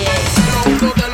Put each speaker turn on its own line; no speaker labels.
yeah.